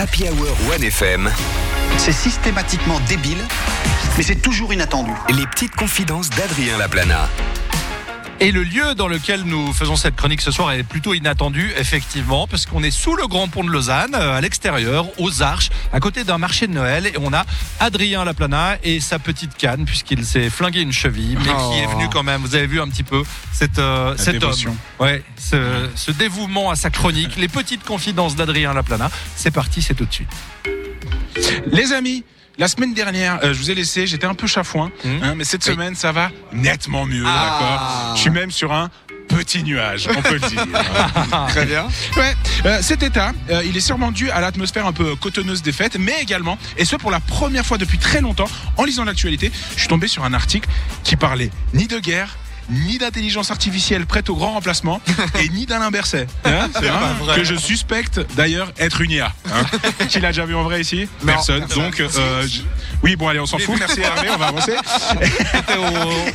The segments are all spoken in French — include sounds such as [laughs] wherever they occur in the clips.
Happy Hour 1FM, C'est systématiquement débile, mais c'est toujours inattendu. les petites confidences d'Adrien Laplana. Et le lieu dans lequel nous faisons cette chronique ce soir est plutôt inattendu, effectivement, parce qu'on est sous le grand pont de Lausanne, euh, à l'extérieur, aux Arches, à côté d'un marché de Noël, et on a Adrien Laplana et sa petite canne, puisqu'il s'est flingué une cheville, mais qui est venu quand même. Vous avez vu un petit peu cette, euh, cet dévotion. homme, ouais, ce, ce dévouement à sa chronique, les petites confidences d'Adrien Laplana. C'est parti, c'est tout de suite. Les amis, la semaine dernière, euh, je vous ai laissé, j'étais un peu chafouin, Mhm. hein, mais cette Oui. semaine, ça va nettement mieux, Ah. d'accord? Je suis même sur un petit nuage, on peut le dire. [laughs] Très bien. Ouais, euh, cet état, euh, il est sûrement dû à l'atmosphère un peu cotonneuse des fêtes, mais également, et ce pour la première fois depuis très longtemps, en lisant l'actualité, je suis tombé sur un article qui parlait ni de guerre, ni d'intelligence artificielle prête au grand remplacement, [laughs] et ni d'Alain Berset, hein, c'est vrai. que je suspecte d'ailleurs être une IA. Hein. [laughs] Qui l'a déjà vu en vrai ici Personne. Donc, euh, je- oui, bon, allez, on s'en fout. Merci Hervé, on va avancer. [laughs]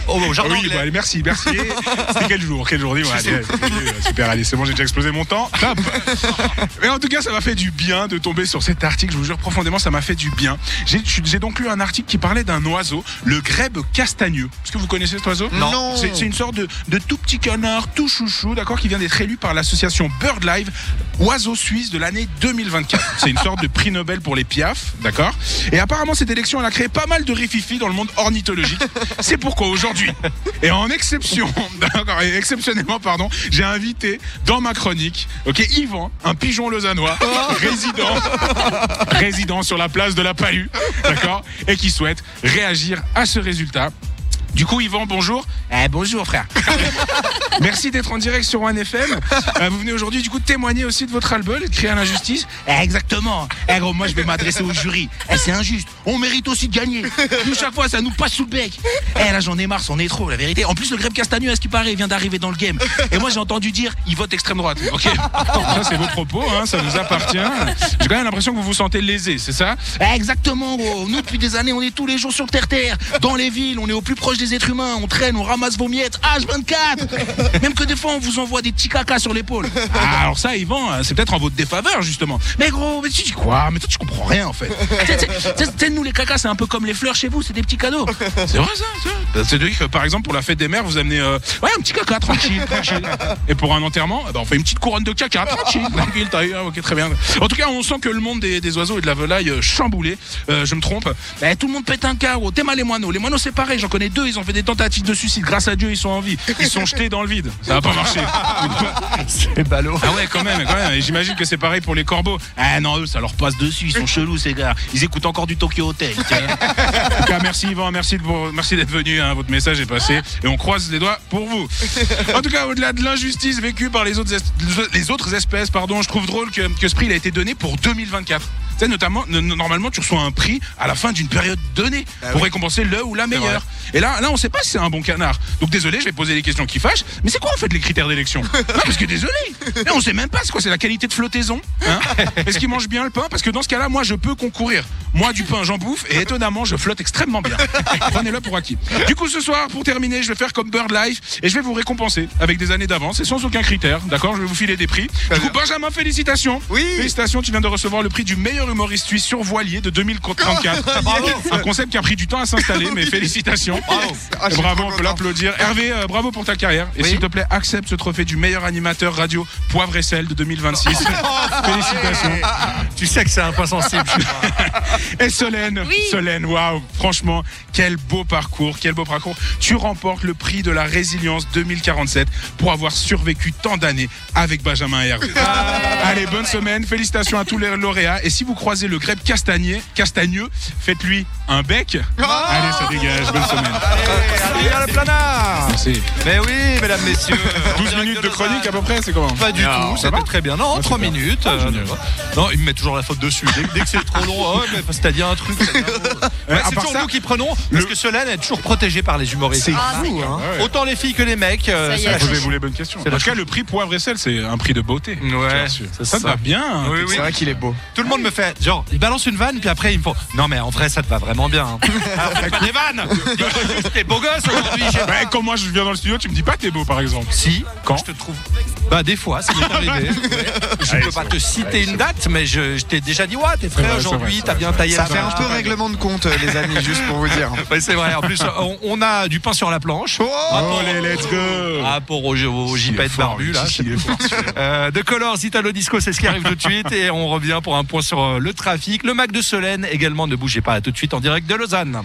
Au, au- au jardin Oui, anglais. bon, allez, merci, merci. C'était quel jour? Quel jour allez, Super, allez, c'est bon, j'ai déjà explosé mon temps. Top. Mais en tout cas, ça m'a fait du bien de tomber sur cet article. Je vous jure profondément, ça m'a fait du bien. J'ai j'ai donc lu un article qui parlait d'un oiseau, le grèbe castagneux. Est-ce que vous connaissez cet oiseau? Non. C'est c'est une sorte de, tout petit canard, tout chouchou, d'accord, qui vient d'être élu par l'association BirdLife, oiseau suisse de l'année 2024. C'est une sorte de prix Nobel pour les piafs, d'accord Et apparemment, cette élection, elle a créé pas mal de rififi dans le monde ornithologique. C'est pourquoi aujourd'hui, et en exception, [laughs] d'accord, exceptionnellement, pardon, j'ai invité dans ma chronique, ok, Yvan, un pigeon lausannois, résident, résident sur la place de la Palue, d'accord, et qui souhaite réagir à ce résultat. Du coup, Yvan, bonjour. Eh, bonjour, frère. [laughs] Merci d'être en direct sur OneFM. Euh, vous venez aujourd'hui, du coup, témoigner aussi de votre album et de créer l'injustice. Eh, exactement. Eh, gros, moi, je vais m'adresser au jury. Eh, c'est injuste. On mérite aussi de gagner. Nous, chaque fois, ça nous passe sous le bec. Eh, là, j'en ai marre, c'en est trop, la vérité. En plus, le grève Castagneux, à ce qui paraît, vient d'arriver dans le game. Et moi, j'ai entendu dire, il vote extrême droite. Ok. Ça, c'est vos propos, hein, ça nous appartient. J'ai quand même l'impression que vous vous sentez lésé, c'est ça? Eh, Exactement, gros. Nous, depuis des années, on est tous les jours sur le terre-terre. Dans les villes, on est au plus proche des êtres humains. On traîne, on ramasse vos miettes. H24. [laughs] Même que des fois, on vous envoie des petits cacas sur l'épaule. Ah, alors ça, Yvan, c'est peut-être en votre défaveur, justement. Mais gros, mais tu dis quoi? Mais toi, tu comprends rien, en fait. [laughs] Tu nous, les cacas, c'est un peu comme les fleurs chez vous, c'est des petits cadeaux. C'est vrai, ça c'est. C'est-à-dire que, par exemple, pour la fête des mères, vous amenez euh, ouais, un petit caca, tranquille, [laughs] tranquille. Et pour un enterrement, eh ben, on fait une petite couronne de caca, tranquille, tranquille, eu, ah, ok, très bien. En tout cas, on sent que le monde des, des oiseaux et de la volaille euh, chamboulé. Euh, je me trompe. Ben, tout le monde pète un câble. T'es mal les moineaux. Les moineaux, c'est pareil. J'en connais deux. Ils ont fait des tentatives de suicide. Grâce à Dieu, ils sont en vie. Ils sont jetés dans le vide. Ça va pas marcher. [laughs] C'est ballot. Ah ouais, quand même, quand même. Et j'imagine que c'est pareil pour les corbeaux. Ah non, eux, ça leur passe dessus. Ils sont chelous, ces gars. Ils écoutent encore du Tokyo Hotel. [laughs] En tout cas, merci Yvan, merci de vous- merci d'être venu. hein. Votre message est passé et on croise les doigts pour vous. En tout cas, au-delà de l'injustice vécue par les autres, es- les autres espèces, pardon, je trouve drôle que, que ce prix il a été donné pour 2024. Sais, notamment, normalement, tu reçois un prix à la fin d'une période donnée pour récompenser le ou la meilleure. Et là, là, on sait pas si c'est un bon canard. Donc désolé, je vais poser des questions qui fâchent. Mais c'est quoi en fait les critères d'élection [laughs] Non, Parce que désolé, mais on sait même pas c'est quoi. C'est la qualité de flottaison. hein [laughs] Est-ce qu'il mange bien le pain? Parce que dans ce cas-là, moi, je peux concourir. Moi, du pain, j'en bouffe et [laughs] étonnamment, je flotte extrêmement bien. Prenez-le pour acquis. Du coup, ce soir, pour terminer, je vais faire comme Bird Life et je vais vous récompenser avec des années d'avance et sans aucun critère. D'accord? Je vais vous filer des prix. Du coup, Benjamin, félicitations. Oui. Félicitations, tu viens de recevoir le prix du meilleur humoriste suisse sur voilier de 2034. Bravo. Un concept qui a pris du temps à s'installer, [laughs] mais félicitations. Ah, suis bravo, on peut l'applaudir. Hervé, euh, bravo pour ta carrière. Et Oui. s'il te plaît, accepte ce trophée du meilleur animateur radio poivre et sel de 2026. Félicitations. Tu sais que c'est un point sensible. [laughs] Et Solène, Solène, waouh, franchement, quel beau parcours, quel beau parcours. Tu remportes le prix de la résilience 2047 pour avoir survécu tant d'années avec Benjamin et Hervé. Allez, bonne semaine, félicitations à tous les lauréats. Et si vous croisez le grèbe castagnier, castagneux, faites-lui un bec. Allez, ça dégage, bonne semaine. Adrien Laplana. Merci. Mais oui, mesdames, messieurs. en 12 direct minutes de chronique à peu près, c'est comment Pas du Non, tout, ça c'était va très bien. Non, 3 super. minutes. Ah, euh, non, il me met toujours la faute dessus. Dès, dès que c'est trop long, oh, mais parce que t'as dit un truc. [laughs] Ouais, c'est part toujours ça, nous qui prenons, parce le- que Solène est toujours protégée par les humoristes. C'est Ah, fou, hein. Ouais. Autant les filles que les mecs. euh, Ça y c'est est. la Posez-vous les bonnes questions. En tout cas, le prix poivre et sel, c'est un prix de beauté. Ouais, ça ça. va bien. hein, Oui, t'es- oui. C'est vrai qu'il est beau. Tout le monde me fait fait genre, il balance une vanne, puis après, il me font Non, mais en vrai, ça te va vraiment bien. hein. [laughs] Alors, pas des vannes Dis-moi juste, T'es beau gosse aujourd'hui. quand moi je viens dans le studio, tu me dis pas t'es beau par exemple. Si, Quand je te trouve. Bah, des fois, ça m'est arrivé. [laughs] Ouais. Je Allez, peux pas te citer Allez, une date, mais je, je t'ai déjà dit Ouais, t'es frais aujourd'hui, t'as bien taillé Ça fait un peu règlement de compte, euh, les amis, juste pour vous dire. [laughs] Ouais, c'est vrai. En plus, on, on a du pain sur la planche. Oh les let's go Ah, pour au, au fort, barbu, là. [laughs] Euh, de Colors, Italo Disco, c'est ce qui arrive tout de suite. Et on revient pour un point sur euh, le trafic. Le Mac de Solène également. Ne bougez pas, à tout de suite en direct de Lausanne.